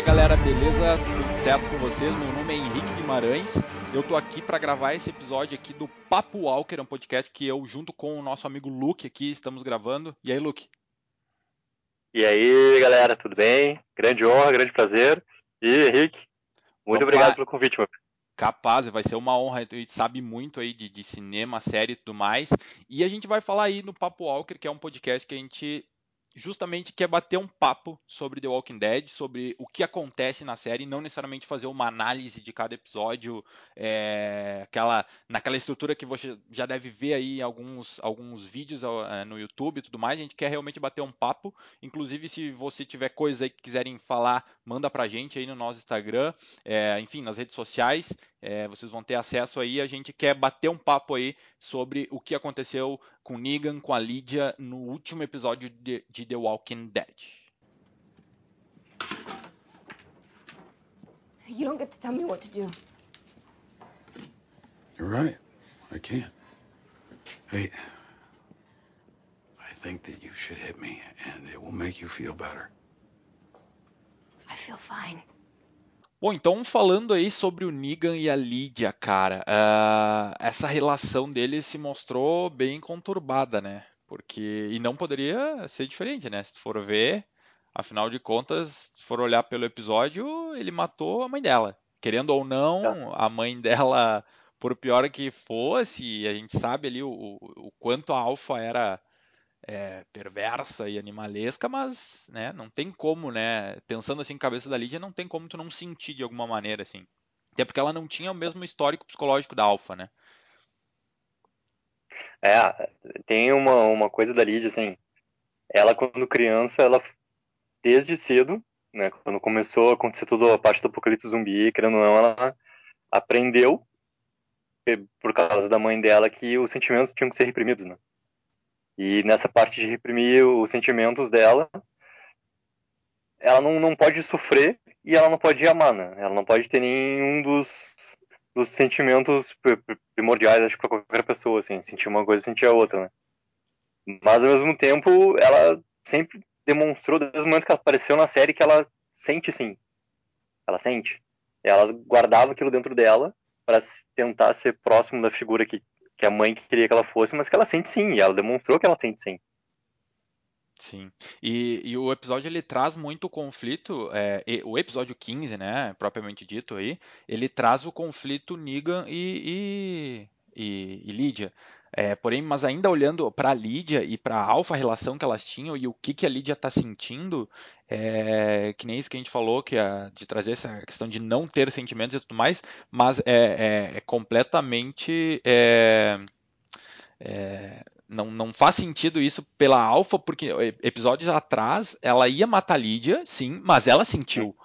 Fala galera, beleza? Tudo certo com vocês? Meu nome é Henrique Guimarães. Eu tô aqui para gravar esse episódio aqui do Papo Walker, um podcast que eu junto com o nosso amigo Luke aqui estamos gravando. E aí, Luke? E aí, galera, tudo bem? Grande honra, grande prazer. E Henrique, muito Vamos obrigado pelo convite, meu. Capaz, vai ser uma honra. A gente sabe muito aí de, de, cinema, série e tudo mais. E a gente vai falar aí no Papo Walker, que é um podcast que a gente justamente quer bater um papo sobre The Walking Dead, sobre o que acontece na série, não necessariamente fazer uma análise de cada episódio, é, aquela, naquela estrutura que você já deve ver aí alguns, alguns vídeos é, no YouTube e tudo mais. A gente quer realmente bater um papo. Inclusive, se você tiver coisas aí que quiserem falar, manda pra gente aí no nosso Instagram, é, enfim, nas redes sociais. É, vocês vão ter acesso aí. A gente quer bater um papo aí sobre o que aconteceu com Negan, com a Lydia no último episódio de, de The Walking Dead. You don't get to tell me what to do. You're right. I can't. Hey, I think that you should hit me, and it will make you feel better. I feel fine. Bom, então falando aí sobre o Negan e a Lydia, cara, uh, essa relação deles se mostrou bem conturbada, né? Porque e não poderia ser diferente, né? Se for ver, afinal de contas, se for olhar pelo episódio, ele matou a mãe dela. Querendo ou não, a mãe dela, por pior que fosse, a gente sabe ali o, o quanto a Alpha era é, perversa e animalesca, mas né, não tem como, né? Pensando assim, cabeça da Lídia, não tem como tu não sentir de alguma maneira, assim. Até porque ela não tinha o mesmo histórico psicológico da Alpha, né? É, tem uma, uma coisa da Lídia, assim, ela quando criança, ela desde cedo, né, quando começou a acontecer toda a parte do apocalipse zumbi, querendo ou não, ela aprendeu por causa da mãe dela que os sentimentos tinham que ser reprimidos, né? E nessa parte de reprimir os sentimentos dela, ela não, não pode sofrer e ela não pode amar, né? Ela não pode ter nenhum dos, dos sentimentos primordiais, acho, para qualquer pessoa, assim, sentir uma coisa e sentir a outra, né? Mas, ao mesmo tempo, ela sempre demonstrou, desde o momento que ela apareceu na série, que ela sente, sim. Ela sente. Ela guardava aquilo dentro dela para tentar ser próximo da figura que que a mãe queria que ela fosse, mas que ela sente sim, e ela demonstrou que ela sente sim. Sim. E, e, o episódio ele traz muito conflito, é, o episódio 15, né, propriamente dito aí, ele traz o conflito Negan e, e, e, Lydia. É, porém, mas ainda olhando para a Lídia e para a Alfa, a relação que elas tinham e o que, que a Lídia está sentindo, é, que nem isso que a gente falou, que é de trazer essa questão de não ter sentimentos e tudo mais, mas é, é, é completamente. É, não, não faz sentido isso pela Alfa, porque episódios atrás ela ia matar a Lídia, sim, mas ela sentiu.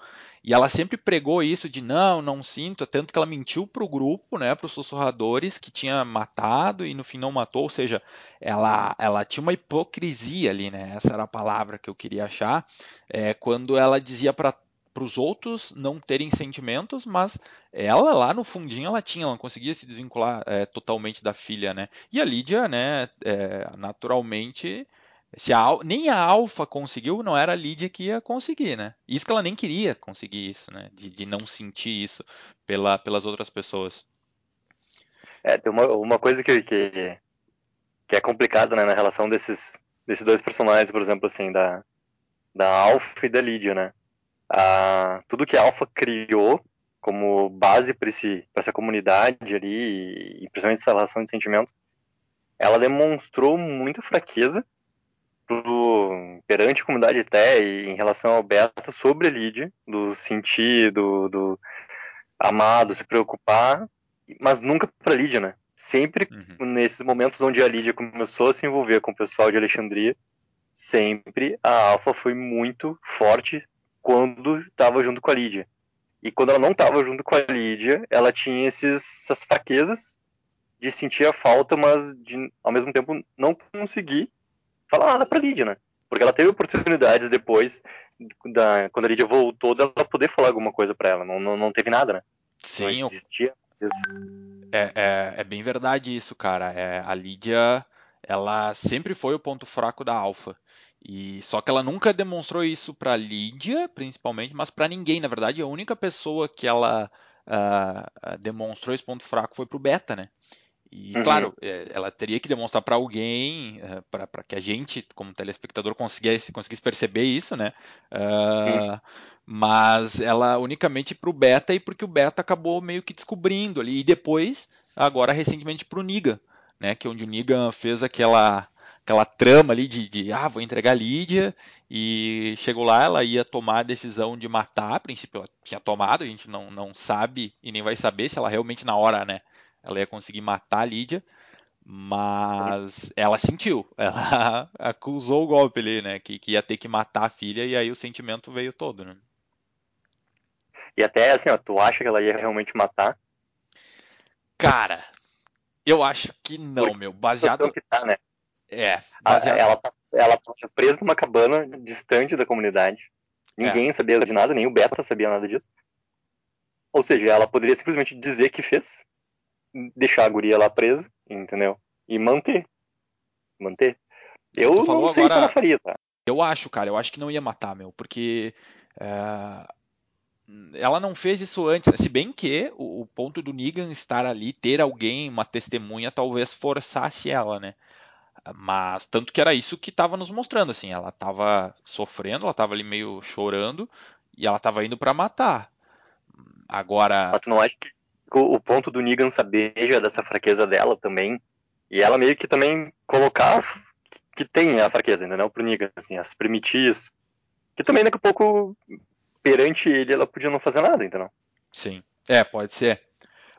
E ela sempre pregou isso de não, não sinto, tanto que ela mentiu para o grupo, né, para os sussurradores, que tinha matado e no fim não matou, ou seja, ela, ela tinha uma hipocrisia ali, né, essa era a palavra que eu queria achar, é, quando ela dizia para para os outros não terem sentimentos, mas ela lá no fundinho ela tinha, ela conseguia se desvincular é, totalmente da filha, né? E a Lídia, né, é, naturalmente se a, nem a Alpha conseguiu, não era a Lídia que ia conseguir, né? Isso que ela nem queria conseguir isso, né? De, de não sentir isso pela, pelas outras pessoas. É, tem uma, uma coisa que, que, que é complicada, né, na relação desses, desses dois personagens, por exemplo, assim, da, da Alpha e da Lídia, né? Ah, tudo que a Alpha criou como base para essa comunidade ali, e principalmente essa relação de sentimentos, ela demonstrou muita fraqueza pro, perante a comunidade até em relação ao beta sobre a Lídia, do sentir, do, do amar, do se preocupar, mas nunca para a Lídia, né? Sempre uhum. nesses momentos onde a Lídia começou a se envolver com o pessoal de Alexandria, sempre a Alpha foi muito forte quando estava junto com a Lídia. E quando ela não estava junto com a Lídia, ela tinha esses, essas fraquezas de sentir a falta, mas de, ao mesmo tempo não conseguir falar nada pra Lídia, né? Porque ela teve oportunidades depois, da, quando a Lídia voltou, dela poder falar alguma coisa para ela. Não, não, não teve nada, né? Sim. Não existia. É, é, é, bem verdade isso, cara. É, a Lídia, ela sempre foi o ponto fraco da Alpha. E só que ela nunca demonstrou isso para Lídia, principalmente, mas para ninguém. Na verdade, a única pessoa que ela uh, demonstrou esse ponto fraco foi pro Beta, né? E, uhum. claro, é, ela teria que demonstrar para alguém, uh, para que a gente, como telespectador, conseguisse, conseguisse perceber isso, né? Uh, uhum. Mas ela unicamente para o Beta e porque o Beta acabou meio que descobrindo ali. E depois, agora recentemente para o Niga, né? Que é onde o Niga fez aquela aquela trama ali de, de, ah, vou entregar a Lídia, e chegou lá, ela ia tomar a decisão de matar, a princípio ela tinha tomado, a gente não, não sabe e nem vai saber se ela realmente na hora, né, ela ia conseguir matar a Lídia, mas ela sentiu, ela acusou o golpe ali, né, que, que ia ter que matar a filha, e aí o sentimento veio todo, né. E até assim, ó, tu acha que ela ia realmente matar? Cara, eu acho que não, Porque meu. Baseado. Que tá, né? É. Baseado... Ela, tá, ela tá presa numa cabana distante da comunidade. Ninguém é. sabia de nada, nem o Beta sabia nada disso. Ou seja, ela poderia simplesmente dizer que fez, deixar a guria lá presa, entendeu? E manter. Manter. Eu não sei agora... se ela faria, tá? Eu acho, cara, eu acho que não ia matar, meu, porque. É ela não fez isso antes, né? se bem que o, o, ponto do Negan estar ali, ter alguém, uma testemunha, talvez forçasse ela, né? Mas tanto que era isso que estava nos mostrando, assim, ela estava sofrendo, ela estava ali meio chorando e ela estava indo para matar. Agora. Mas tu não acha que o ponto do Negan saber já dessa fraqueza dela também, e ela meio que também colocar que tem a fraqueza, entendeu? Pro Negan, assim, as permitir isso. Que também daqui a pouco, perante ele, ela podia não fazer nada, entendeu? Sim. É, pode ser.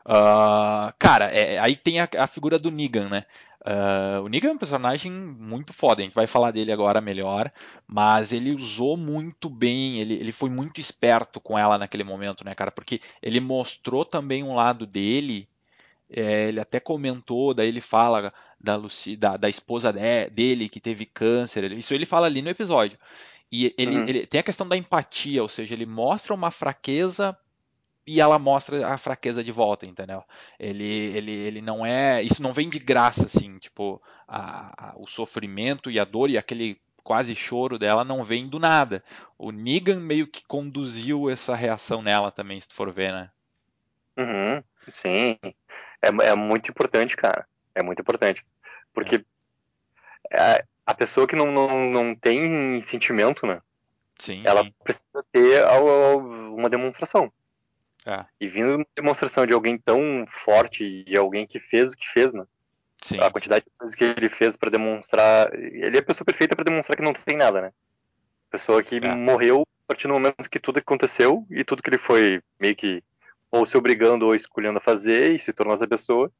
Uh, cara, é, aí tem a, a, figura do Negan, né? Uh, o Negan é um personagem muito foda, a gente vai falar dele agora melhor, mas ele usou muito bem, ele, ele foi muito esperto com ela naquele momento, né, cara? Porque ele mostrou também um lado dele, é, ele até comentou, daí ele fala da, Lucy, da, da esposa de, dele que teve câncer, isso ele fala ali no episódio. E ele, uhum. ele tem a questão da empatia, ou seja, ele mostra uma fraqueza e ela mostra a fraqueza de volta, entendeu? Ele, ele, ele não é. Isso não vem de graça, assim, tipo, a, a, o sofrimento e a dor e aquele quase choro dela não vem do nada. O Negan meio que conduziu essa reação nela também, se tu for ver, né? Uhum, sim. É, é muito importante, cara. É muito importante. Porque é. a pessoa que não, não, não tem sentimento, né? Sim. Ela precisa ter uma demonstração. É. E vindo uma demonstração de alguém tão forte e alguém que fez o que fez, né? Sim. A quantidade de coisas que ele fez para demonstrar. Ele é a pessoa perfeita para demonstrar que não tem nada, né? Pessoa que é. morreu a partir do momento que tudo aconteceu e tudo que ele foi meio que ou se obrigando ou escolhendo a fazer e se tornou essa pessoa.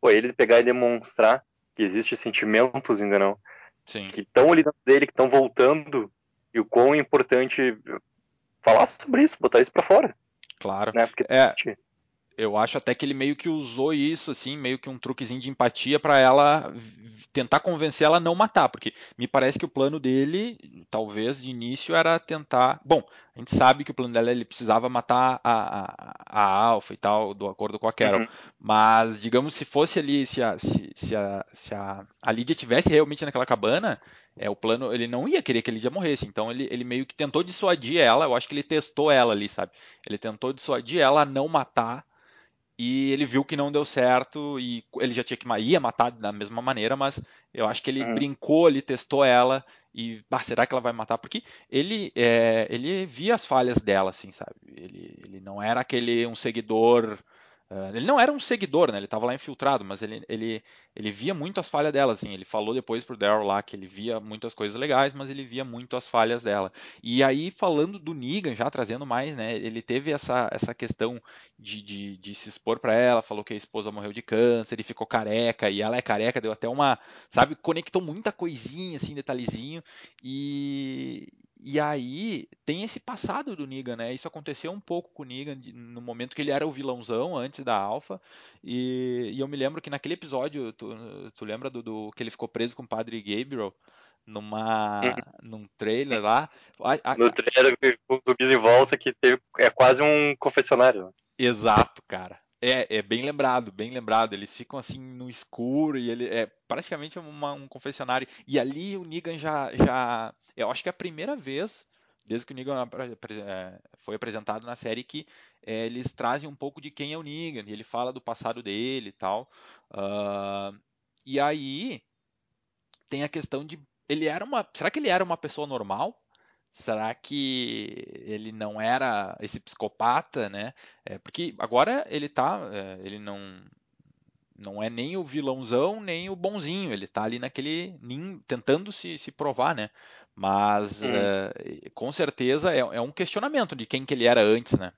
Foi ele pegar e demonstrar que existem sentimentos ainda não. Sim. Que estão ali dentro dele, que estão voltando e o quão é importante falar sobre isso, botar isso para fora. Claro. Né? Porque é, eu acho até que ele meio que usou isso, assim, meio que um truquezinho de empatia para ela tentar convencer ela a não matar, porque me parece que o plano dele, talvez de início, era tentar. Bom, a gente sabe que o plano dela ele precisava matar a, a, a Alpha e tal, do acordo com a Carol, uhum. mas digamos se fosse ali, se a, se, se a, se a, a Lydia tivesse realmente naquela cabana, é, o plano, ele não ia querer que a Lydia morresse, então ele, ele meio que tentou dissuadir ela, eu acho que ele testou ela ali, sabe? Ele tentou dissuadir ela a não matar e ele viu que não deu certo e ele já tinha que ia matar da mesma maneira, mas eu acho que ele uhum. brincou ali, testou ela e ah, será que ela vai matar? Porque ele é, ele via as falhas dela, assim, sabe? Ele, ele não era aquele um seguidor Uh, ele não era um seguidor, né? Ele estava lá infiltrado, mas ele, ele, ele via muito as falhas dela, assim. Ele falou depois pro Daryl lá que ele via muitas coisas legais, mas ele via muito as falhas dela. E aí, falando do Negan, já trazendo mais, né? Ele teve essa, essa questão de, de, de se expor para ela, falou que a esposa morreu de câncer, ele ficou careca, e ela é careca, deu até uma, sabe, conectou muita coisinha, assim, detalhezinho. E, e aí tem esse passado do Negan, né? Isso aconteceu um pouco com o Negan no momento que ele era o vilãozão antes da Alpha. E, e eu me lembro que naquele episódio, tu, tu lembra do, do, que ele ficou preso com o Padre Gabriel? Numa, uhum. num trailer lá. A, a, no trailer com zumbis em volta que teve, é quase um confessionário. Exato, cara. É, é bem lembrado, bem lembrado. Eles ficam assim no escuro e ele é praticamente uma- um confessionário. E ali o Negan já, já, eu acho que é a primeira vez desde que o Negan é, foi apresentado na série que é, eles trazem um pouco de quem é o Negan. Ele fala do passado dele e tal. Ah, e aí tem a questão de ele era uma, será que ele era uma pessoa normal? Será que ele não era esse psicopata, né? É, porque agora ele tá, é, ele não não é nem o vilãozão nem o bonzinho, ele tá ali naquele nin- tentando se, se provar, né? Mas é, com certeza é, é um questionamento de quem que ele era antes, né?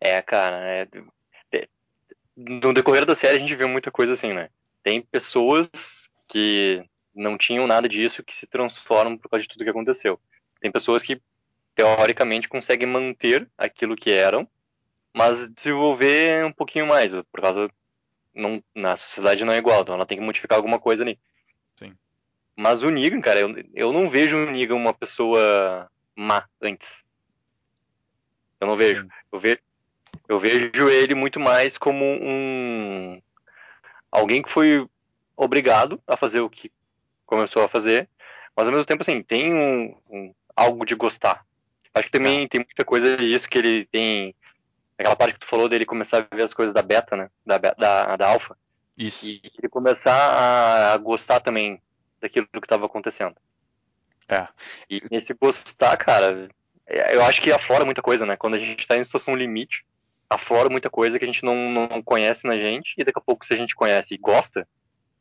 É, cara, é, é- no decorrer da série a gente vê muita coisa assim, né? Tem pessoas que não tinham nada disso que se transformam por causa de tudo que aconteceu. Tem pessoas que teoricamente conseguem manter aquilo que eram, mas desenvolver um pouquinho mais, por causa não, na sociedade não é igual, então ela tem que modificar alguma coisa ali. Sim. Mas o Negan, cara, eu, eu não vejo o Negan uma pessoa má antes. Eu não vejo. Eu, ve, eu vejo ele muito mais como um alguém que foi obrigado a fazer o que começou a fazer, mas ao mesmo tempo assim tem um, um algo de gostar. Acho que também tem muita coisa disso que ele tem aquela parte que tu falou dele começar a ver as coisas da beta, né, da da, da alfa, Isso. e ele começar a, a gostar também daquilo que estava acontecendo. É. E nesse gostar, cara, é, eu acho que aflora muita coisa, né? Quando a gente tá em situação limite, aflora muita coisa que a gente não, não conhece na gente, e daqui a pouco, se a gente conhece e gosta,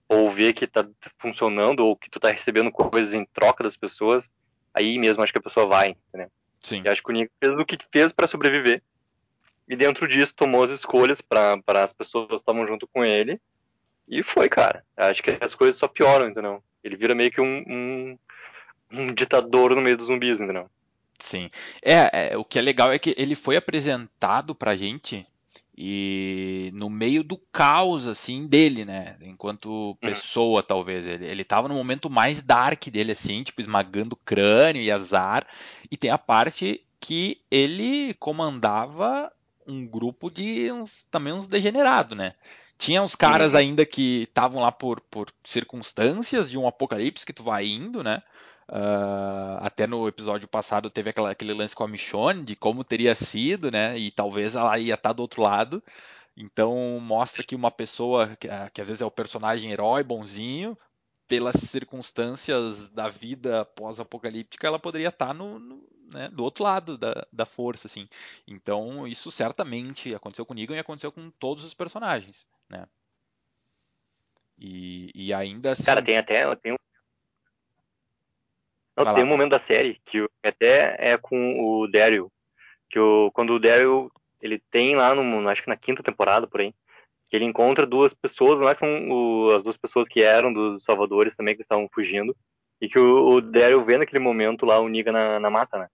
ou vê que tá funcionando, ou que tu tá recebendo coisas em troca das pessoas, aí mesmo acho que a pessoa vai, entendeu? Sim. Eu acho que o Nico fez o que fez para sobreviver, e dentro disso tomou as escolhas para as pessoas que estavam junto com ele, e foi, cara. Acho que as coisas só pioram, entendeu? Ele vira meio que um, um, um ditador no meio dos zumbis, entendeu? Sim. É, é, o que é legal é que ele foi apresentado pra gente e no meio do caos assim dele, né? Enquanto pessoa, talvez ele ele tava no momento mais dark dele assim, tipo esmagando crânio e azar, e tem a parte que ele comandava um grupo de uns também uns degenerados, né? Tinha uns caras Uhum. ainda que estavam lá por, por circunstâncias de um apocalipse que tu vai indo, né? Uh, até no episódio passado teve aquela, aquele lance com a Michonne de como teria sido, né? E talvez ela ia estar do outro lado. Então mostra que uma pessoa que, que às vezes é o personagem herói, bonzinho, pelas circunstâncias da vida pós-apocalíptica, ela poderia estar no, no né, do outro lado da, da força, assim. Então isso certamente aconteceu com Negan e aconteceu com todos os personagens, né? E, e ainda assim. Cara, tem até tem um, não, Vai tem lá, um momento da série que até é com o Daryl, que o, quando o Daryl ele tem lá no, acho que na quinta temporada por aí, que ele encontra duas pessoas lá que são o- as duas pessoas que eram dos Salvadores também que estavam fugindo e que o, o Daryl vê naquele momento lá o Negan na, na mata, né?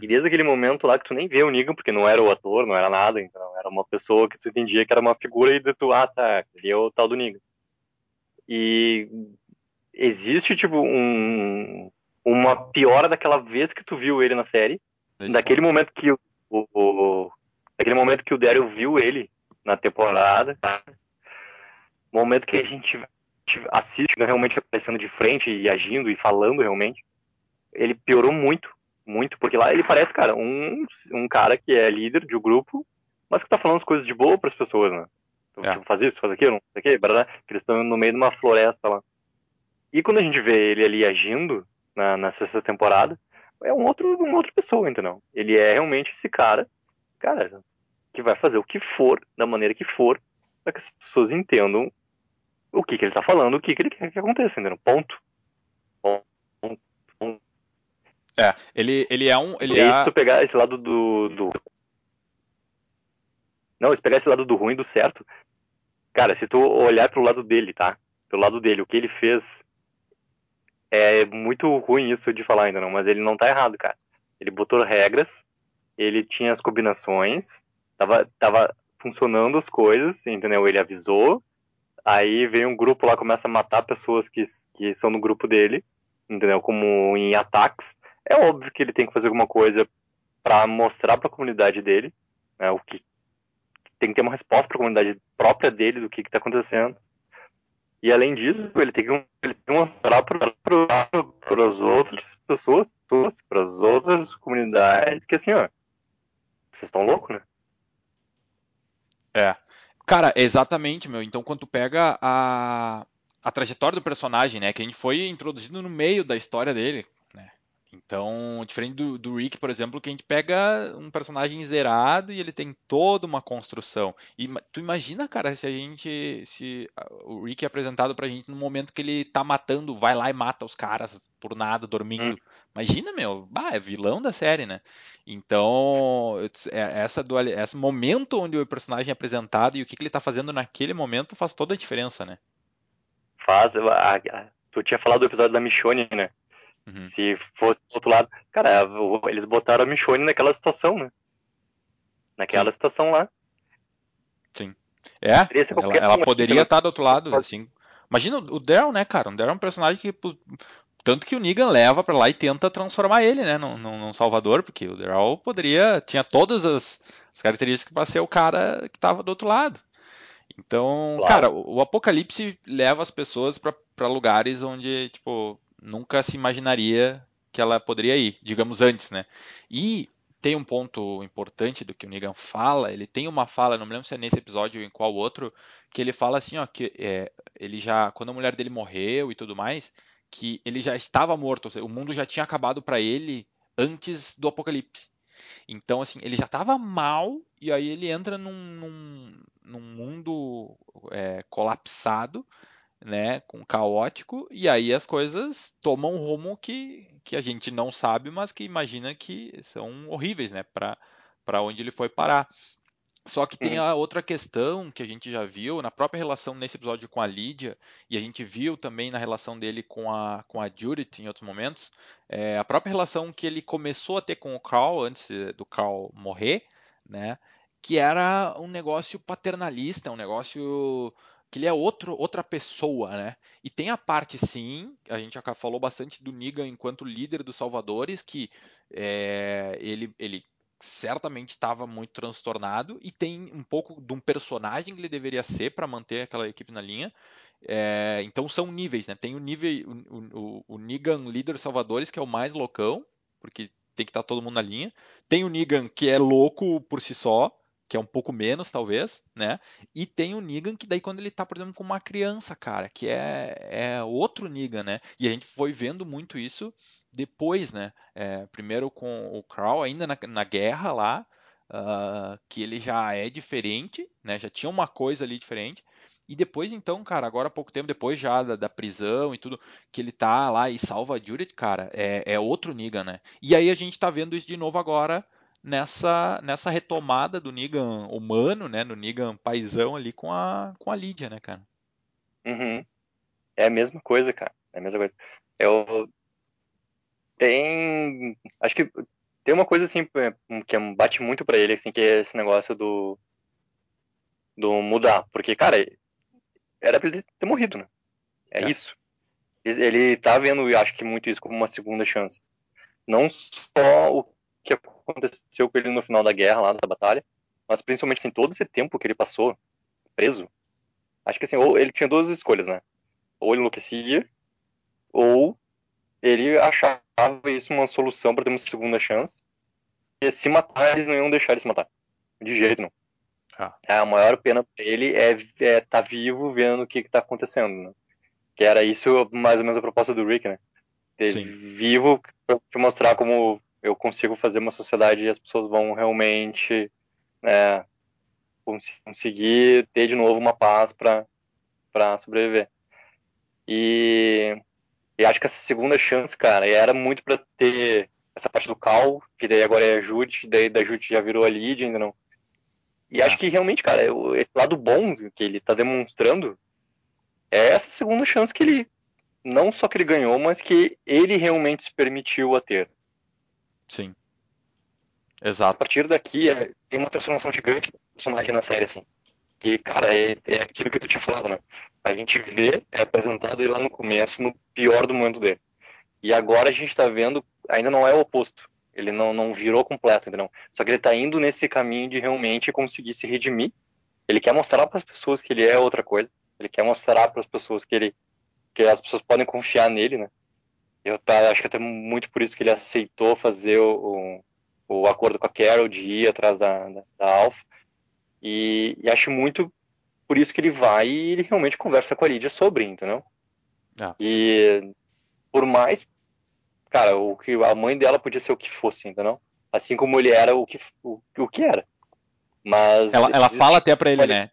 E desde aquele momento lá que tu nem vê o Negan, porque não era o ator, não era nada, então era uma pessoa que tu entendia que era uma figura e tu, ah tá, ele é o tal do Negan. E existe, tipo, um, uma piora daquela vez que tu viu ele na série, daquele momento que o, o, o daquele momento que o Daryl viu ele na temporada, momento que a gente assiste realmente aparecendo de frente e agindo e falando realmente, ele piorou muito, muito, porque lá ele parece, cara, um, um cara que é líder de um grupo, mas que tá falando as coisas de boa pras pessoas, né? É. Tipo, faz isso, faz aquilo, não sei o que eles estão no meio de uma floresta lá. E quando a gente vê ele ali agindo na, na sexta temporada, é um outro, uma outra pessoa, entendeu? Ele é realmente esse cara, cara, que vai fazer o que for, da maneira que for, para que as pessoas entendam o que, que ele tá falando, o que, que ele quer que aconteça, entendeu? Ponto. Ponto. Ponto. É, ele, ele é um. Ele e é... se tu pegar esse lado do, do. Não, se pegar esse lado do ruim do certo, cara, se tu olhar pro lado dele, tá? Pelo lado dele, o que ele fez é muito ruim isso de falar ainda não, mas ele não tá errado, cara. Ele botou regras, ele tinha as combinações, tava, tava funcionando as coisas, entendeu? Ele avisou, aí vem um grupo lá, começa a matar pessoas que, que são no grupo dele, entendeu? Como em ataques. É óbvio que ele tem que fazer alguma coisa para mostrar para a comunidade dele né, o que tem que ter uma resposta para a comunidade própria dele do que está acontecendo. E além disso, ele tem que, ele tem que mostrar para as outras pessoas, para as outras comunidades, que assim, ó, vocês estão loucos, né? É. Cara, exatamente, meu. Então, quando tu pega a, a trajetória do personagem, né, que a gente foi introduzido no meio da história dele, então, diferente do, do, Rick, por exemplo, que a gente pega um personagem zerado e ele tem toda uma construção. E tu imagina, cara, se a gente. Se o Rick é apresentado pra gente no momento que ele tá matando, vai lá e mata os caras por nada, dormindo. Hum. Imagina, meu, bah, é vilão da série, né? Então, é, essa dual, esse momento onde o personagem é apresentado e o que, que ele tá fazendo naquele momento faz toda a diferença, né? Faz. Tu tinha falado do episódio da Michonne, né? Uhum. Se fosse do outro lado. Cara, eles botaram a Michonne naquela situação, né? Naquela Sim. situação lá. Sim. É, ela, ela poderia estar do outro lado, assim. Imagina o Daryl, né, cara? O Daryl é um personagem que. Tanto que o Negan leva para lá e tenta transformar ele, né, num, num Salvador, porque o Daryl poderia. tinha todas as, as características para ser o cara que estava do outro lado. Então, claro. cara, o, o, Apocalipse leva as pessoas para lugares onde, tipo, nunca se imaginaria que ela poderia ir, digamos antes, né? E tem um ponto importante do que o Negan fala, ele tem uma fala, não me lembro se é nesse episódio ou em qual outro, que ele fala assim, ó, que é, ele já, quando a mulher dele morreu e tudo mais, que ele já estava morto, seja, o mundo já tinha acabado para ele antes do apocalipse. Então, assim, ele já estava mal e aí ele entra num, num, num mundo é, colapsado né, com caótico, e aí as coisas tomam um rumo que, que a gente não sabe, mas que imagina que são horríveis, né, para onde ele foi parar. Só que tem uhum. a outra questão que a gente já viu na própria relação nesse episódio com a Lídia, e a gente viu também na relação dele com a, com a Judith em outros momentos, é, a própria relação que ele começou a ter com o Carl antes do Carl morrer, né, que era um negócio paternalista, um negócio que ele é outro, outra pessoa, né? E tem a parte, sim, a gente já falou bastante do Negan enquanto líder dos Salvadores, que é, ele, ele certamente estava muito transtornado e tem um pouco de um personagem que ele deveria ser para manter aquela equipe na linha. É, então são níveis, né? Tem o nível, o, o, o Negan líder Salvadores, que é o mais loucão, porque tem que estar tá todo mundo na linha. Tem o Negan que é louco por si só, que é um pouco menos, talvez, né? E tem o Negan que daí quando ele tá, por exemplo, com uma criança, cara, que é, é outro Negan, né? E a gente foi vendo muito isso depois, né? É, primeiro com o Crow, ainda na, na guerra lá, uh, que ele já é diferente, né? Já tinha uma coisa ali diferente. E depois, então, cara, agora há pouco tempo, depois já da, da, prisão e tudo, que ele tá lá e salva a Judith, cara, é, é outro Negan, né? E aí a gente tá vendo isso de novo agora nessa, nessa retomada do Negan humano, né? No Negan paizão ali com a, com a Lídia, né, cara? Uhum. É a mesma coisa, cara. É a mesma coisa. Eu. Tem. Acho que tem uma coisa assim que bate muito para ele, assim, que é esse negócio do. do mudar. Porque, cara, era pra ele ter morrido, né? É, é. isso. Ele tá vendo, eu acho que muito isso como uma segunda chance. Não só o que aconteceu com ele no final da guerra, lá da batalha, mas principalmente assim, todo esse tempo que ele passou preso, acho que assim, ou ele tinha duas escolhas, né? Ou ele enlouquecia, ou ele achava isso uma solução para ter uma segunda chance. E se matar, eles não iam deixar ele se matar. De jeito não. Ah. A maior pena para ele é estar é tá vivo vendo o que está acontecendo, né? Que era isso mais ou menos a proposta do Rick, né? Ter Sim. vivo para te mostrar como eu consigo fazer uma sociedade e as pessoas vão realmente né, conseguir ter de novo uma paz para sobreviver. E, e acho que essa segunda chance, cara, era muito para ter essa parte do Cal, que daí agora é a Jude, daí da Jude já virou a Lid, ainda não. E acho que realmente, cara, esse lado bom que ele tá demonstrando é essa segunda chance que ele, não só que ele ganhou, mas que ele realmente se permitiu a ter. Sim. Exato. A partir daqui, é, tem uma transformação gigante do personagem na série, assim. Que, cara, é, é aquilo que tu tinha falado, né? A gente vê, é apresentado ele lá no começo, no pior do momento dele. E agora a gente tá vendo, ainda não é o oposto. Ele não, não virou completo, entendeu? Só que ele tá indo nesse caminho de realmente conseguir se redimir Ele quer mostrar para as pessoas que ele é outra coisa. Ele quer mostrar para as pessoas que ele que as pessoas podem confiar nele, né? Eu tá, acho que até muito por isso que ele aceitou fazer o, o, o acordo com a Carol de ir atrás da, da, da Alpha. E, e, acho muito por isso que ele vai e ele realmente conversa com a Lídia sobre, entendeu? Ah. E por mais, cara, o que a mãe dela podia ser o que fosse, entendeu? Assim como ele era o que, o, o que era. Mas. Ela, ela fala até pra ele, né?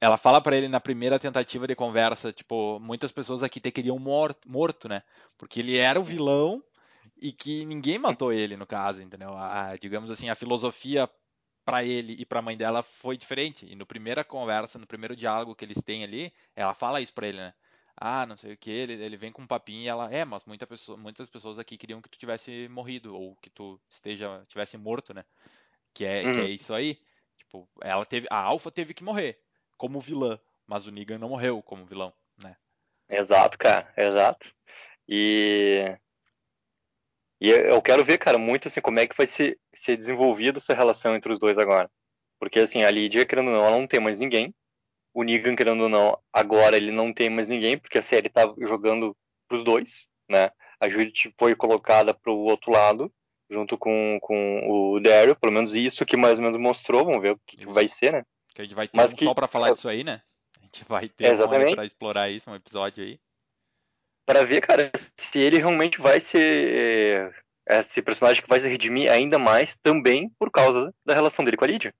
Ela fala para ele na primeira tentativa de conversa, tipo, muitas pessoas aqui te queriam morto, morto, né? Porque ele era o vilão e que ninguém matou ele, no caso, entendeu? A, digamos assim, a filosofia para ele e para a mãe dela foi diferente. E no primeira conversa, no primeiro diálogo que eles têm ali, ela fala isso para ele, né? Ah, não sei o que, ele, ele vem com um papinho e ela, é, mas muita pessoa, muitas pessoas aqui queriam que tu tivesse morrido ou que tu esteja tivesse morto, né? Que é, uhum. que é uhum. isso aí. Tipo, ela teve, a Alpha teve que morrer como vilã, mas o Negan não morreu como vilão, né? Exato, cara, exato. E e eu quero ver, cara, muito assim como é que vai ser, ser desenvolvida essa relação entre os dois agora. Porque assim, a Lydia, querendo ou não, ela não tem mais ninguém. O Negan, querendo ou não, agora ele não tem mais ninguém, porque a série tá jogando pros dois, né? A Judith foi colocada pro outro lado, junto com, com o Daryl, pelo menos isso que mais ou menos mostrou, vamos ver o que, que vai ser, né? Que a gente vai ter Mas um que... só pra falar disso aí, né? A gente vai ter Exatamente. um pra explorar isso, um episódio aí. Para ver, cara, se ele realmente vai ser eh, esse personagem que vai se redimir ainda mais também por causa da relação dele com a Lydia.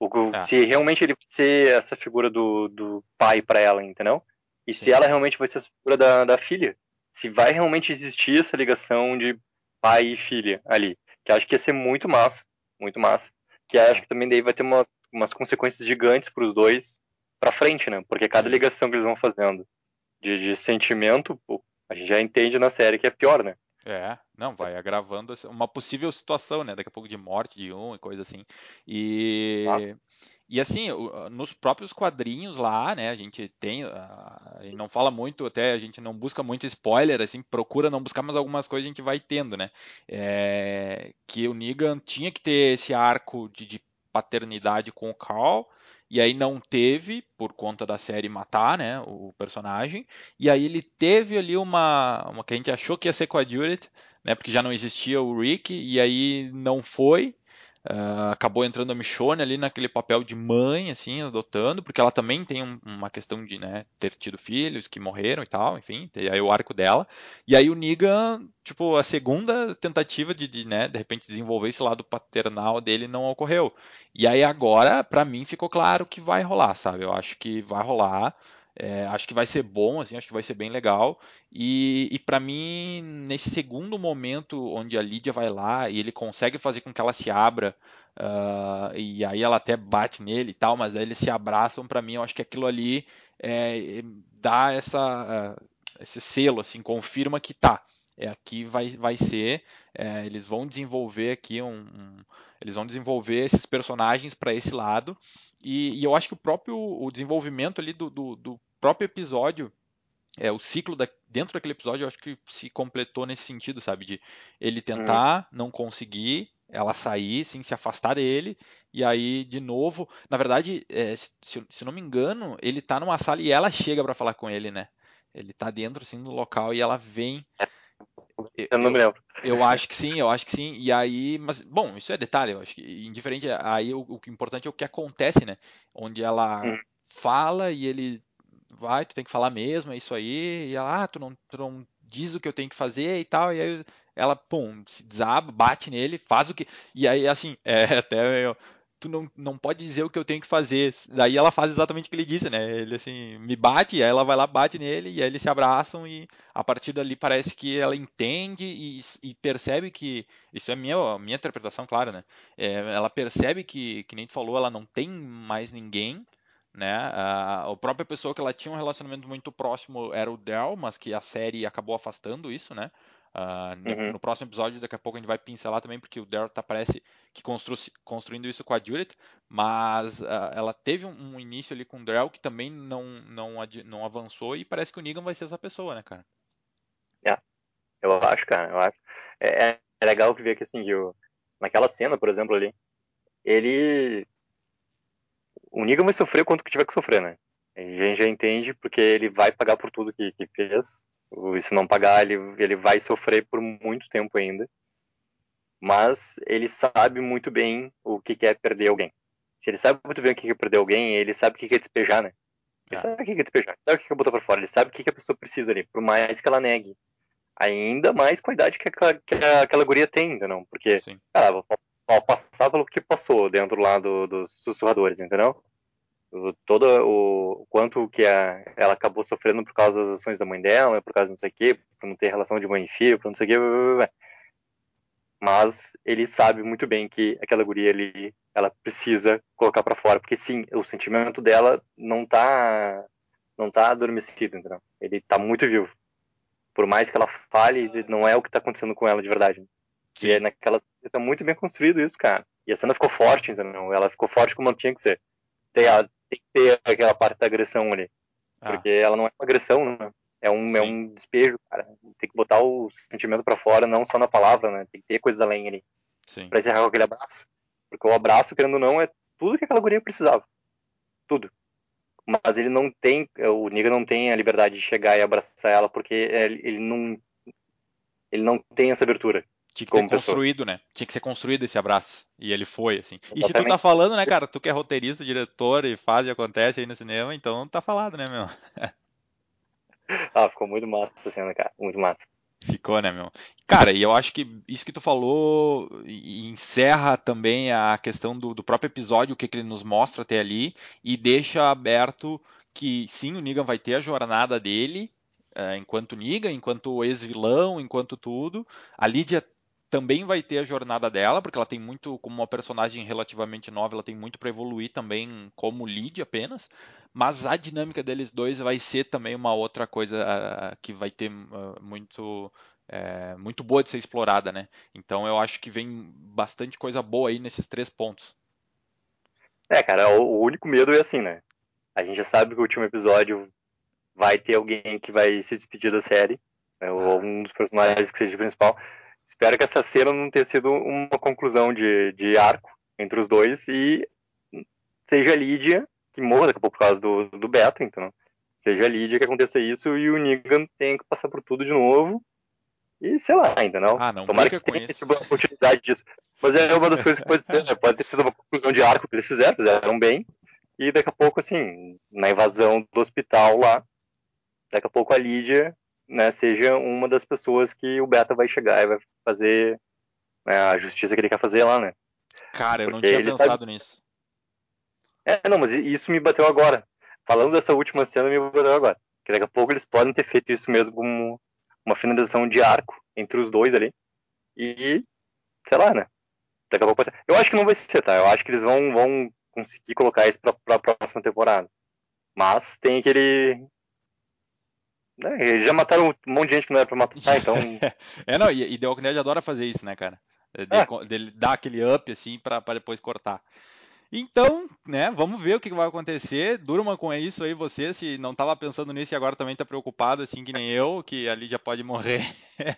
O, ah. Se realmente ele ser essa figura do, do pai para ela, entendeu? E Sim. se ela realmente vai ser essa figura da, da filha. Se vai realmente existir essa ligação de pai e filha ali. Que acho que ia ser muito massa. Muito massa. Que acho que também daí vai ter uma umas consequências gigantes para os dois para frente, né? Porque cada ligação que eles vão fazendo de, de sentimento, pô, a gente já entende na série que é pior, né? É, não, vai agravando uma possível situação, né? Daqui a pouco de morte de um e coisa assim. E. Ah. E assim, nos próprios quadrinhos lá, né, a gente tem, a gente não fala muito, até a gente não busca muito spoiler, assim, procura não buscar, mas algumas coisas a gente vai tendo, né, é, que o Negan tinha que ter esse arco de, de paternidade com o Carl, e aí não teve, por conta da série matar, né, o personagem, e aí ele teve ali uma, uma que a gente achou que ia ser com a Judith, né, porque já não existia o Rick, e aí não foi, Uh, acabou entrando a Michonne ali naquele papel de mãe, assim, adotando, porque ela também tem um, uma questão de né, ter tido filhos que morreram e tal, enfim, tem aí o arco dela. E aí o Negan, tipo, a segunda tentativa de, de, né, de repente desenvolver esse lado paternal dele não ocorreu. E aí agora, para mim, ficou claro que vai rolar, sabe? Eu acho que vai rolar. É, acho que vai ser bom, assim, acho que vai ser bem legal. E, e para mim, nesse segundo momento onde a Lídia vai lá e ele consegue fazer com que ela se abra, uh, e aí ela até bate nele e tal, mas aí eles se abraçam, para mim, eu acho que aquilo ali é, dá essa, uh, esse selo, assim, confirma que tá. É, aqui vai, vai ser, é, eles vão desenvolver aqui um, um, eles vão desenvolver esses personagens para esse lado e, e, eu acho que o próprio o desenvolvimento ali do, do, do próprio episódio, é, o ciclo da, dentro daquele episódio, eu acho que se completou nesse sentido, sabe? De ele tentar, uhum. não conseguir, ela sair, sim, se afastar dele, e aí, de novo, na verdade, é, se, se não me engano, ele tá numa sala e ela chega para falar com ele, né? Ele tá dentro, assim, do local e ela vem. Eu não me lembro. Eu, eu acho que sim, eu acho que sim. E aí, mas, bom, isso é detalhe, eu acho que indiferente, aí o, o importante é o que acontece, né? Onde ela uhum. fala e ele vai, tu tem que falar mesmo, é isso aí. E ela, ah, tu não, tu não diz o que eu tenho que fazer e tal. E aí ela, pum, se desaba, bate nele, faz o que. E aí, assim, é até. Eu, tu não, não pode dizer o que eu tenho que fazer. Daí ela faz exatamente o que ele disse, né? Ele assim, me bate, aí ela vai lá, bate nele, e aí eles se abraçam, e a partir dali parece que ela entende e, e percebe que. Isso é minha, minha interpretação, claro, né? É, ela percebe que, que nem tu falou, ela não tem mais ninguém né? A, a própria pessoa que ela tinha um relacionamento muito próximo era o Del, mas que a série acabou afastando isso, né? Uh, no, uhum. no, próximo episódio, daqui a pouco a gente vai pincelar também, porque o Daryl tá, parece que constru construindo isso com a Judith, mas uh, ela teve um, um, início ali com o Daryl que também não, não, não avançou e parece que o Negan vai ser essa pessoa, né, cara? É, eu acho, cara, eu acho. É, é, é legal que ver que, assim, o, naquela cena, por exemplo, ali, ele o Negan vai sofrer quanto que tiver que sofrer, né? A gente já entende porque ele vai pagar por tudo que, que fez. E se não pagar, ele, ele vai sofrer por muito tempo ainda. Mas ele sabe muito bem o que é perder alguém. Se ele sabe muito bem o que é perder alguém, ele sabe o que é despejar, né? Ele é. sabe o que é despejar, sabe o que é botar pra fora, ele sabe o que a pessoa precisa ali, por mais que ela negue. Ainda mais com a idade que aquela, que aquela guria tem, entendeu? Porque, Sim. cara, ao passar pelo que passou dentro lá do, dos sussurradores, entendeu? Todo o, quanto que a, ela acabou sofrendo por causa das ações da mãe dela, por causa de não sei o quê, por não ter relação de mãe e filho, por não sei o quê, blá, blá, blá. mas ele sabe muito bem que aquela guria ali, ela precisa colocar para fora, porque sim, o sentimento dela não tá não tá adormecido, entendeu? Ele tá muito vivo. Por mais que ela fale, não é o que tá acontecendo com ela de verdade. Sim. E é naquela tá muito bem construído isso, cara. E a cena ficou forte, entendeu? Ela ficou forte como ela tinha que ser. Tem, a, tem que ter aquela parte da agressão ali. Ah. Porque ela não é uma agressão, né? É um, é um despejo, cara. Tem que botar o sentimento para fora, não só na palavra, né? Tem que ter coisas além ali. Sim. Pra encerrar com aquele abraço. Porque o abraço, querendo ou não, é tudo que aquela guria precisava. Tudo. Mas ele não tem, o Niga não tem a liberdade de chegar e abraçar ela porque ele não, ele não tem essa abertura. Tinha que ter construído, né? Tinha que ser construído esse abraço. E ele foi, assim. Exatamente. E se tu tá falando, né, cara, tu que é roteirista, diretor e faz e acontece aí no cinema, então tá falado, né, meu? ah, ficou muito massa essa cena, cara. Muito massa. Ficou, né, meu? Cara, e eu acho que isso que tu falou encerra também a questão do, do próprio episódio, o que, que ele nos mostra até ali, e deixa aberto que sim, o Negan vai ter a jornada dele, é, enquanto Negan, enquanto ex-vilão, enquanto tudo. A Lídia também vai ter a jornada dela, porque ela tem muito, como uma personagem relativamente nova, ela tem muito para evoluir também como lead apenas, mas a dinâmica deles dois vai ser também uma outra coisa uh, que vai ter uh, muito é, muito boa de ser explorada, né? Então eu acho que vem bastante coisa boa aí nesses três pontos. É, cara, o, único medo é assim, né? A gente já sabe que o último episódio vai ter alguém que vai se despedir da série, né? ou um dos personagens que seja principal. Espero que essa cena não tenha sido uma conclusão de, de arco entre os dois e seja a Lídia que morra daqui a pouco por causa do, do Beta, então. Seja a Lídia que aconteça isso e o Negan tenha que passar por tudo de novo. E sei lá, ainda não. Ah, não Tomara que tenha tido uma continuidade disso. Mas é uma das coisas que pode ser, né? Pode ter sido uma conclusão de arco que eles fizeram, fizeram bem. E daqui a pouco, assim, na invasão do hospital lá, daqui a pouco a Lídia né, seja uma das pessoas que o Beta vai chegar e vai fazer né, a justiça que ele quer fazer lá, né? Cara, eu Porque não tinha pensado sabe... nisso. É, não, mas isso me bateu agora. Falando dessa última cena, me bateu agora. Que daqui a pouco eles podem ter feito isso mesmo como uma finalização de arco entre os dois ali. E, sei lá, né? Daqui a pouco pode ser. Eu acho que não vai ser, tá? Eu acho que eles vão, vão conseguir colocar isso pra, pra próxima temporada. Mas tem aquele, é, eles já mataram um monte de gente que não era pra matar, então. é, não, e, e The Walking Dead adora fazer isso, né, cara? De, é. Dele dar aquele up, assim, pra, pra depois cortar. Então, né, vamos ver o que vai acontecer. Durma com isso aí, você, se não estava pensando nisso e agora também está preocupado, assim que nem eu, que ali já pode morrer.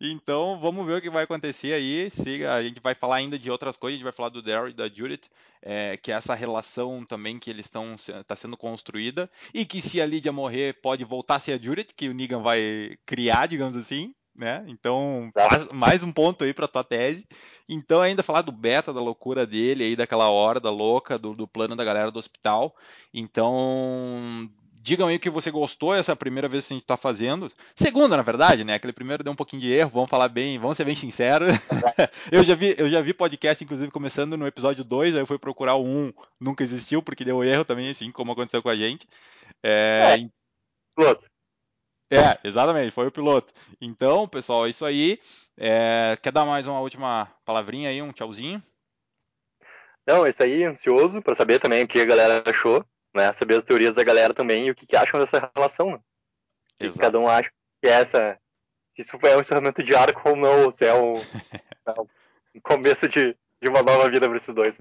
então, vamos ver o que vai acontecer aí. Siga, a gente vai falar ainda de outras coisas, a gente vai falar do Daryl e da Judith, é, que é essa relação também que eles estão está sendo construída e que se a Lydia morrer pode voltar a ser a Judith, que o Negan vai criar, digamos assim né? Então, mais um ponto aí para tua tese. Então, ainda falar do beta, da loucura dele aí, daquela hora da louca, do, do plano da galera do hospital. Então, digam aí o que você gostou essa primeira vez que a gente está fazendo. Segunda, na verdade, né? Aquele primeiro deu um pouquinho de erro, vamos falar bem, vamos ser bem sinceros. eu, já vi, eu já vi podcast, inclusive, começando no episódio 2, aí eu fui procurar o 1, nunca existiu, porque deu erro também, assim como aconteceu com a gente. É, é. É, exatamente, foi o piloto. Então, pessoal, é isso aí. É, quer dar mais uma última palavrinha aí, um tchauzinho? Não, é isso aí, ansioso para saber também o que a galera achou, né? Saber as teorias da galera também e o que, que acham dessa relação, né? O que cada um acha que é essa. Se isso é um encerramento de arco ou não, ou se é um, é um começo de, de uma nova vida para esses dois.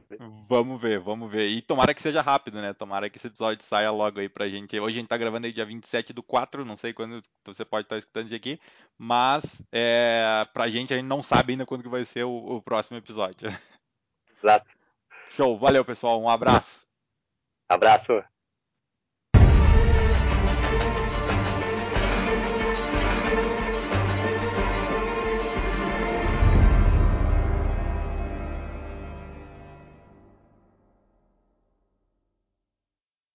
Vamos ver, vamos ver. E tomara que seja rápido, né? Tomara que esse episódio saia logo aí pra gente. Hoje a gente tá gravando aí dia 27 do 4, não sei quando você pode estar escutando isso aqui, mas é, pra gente a gente não sabe ainda quando que vai ser o, o próximo episódio. Exato. Show, valeu pessoal, um abraço. Abraço!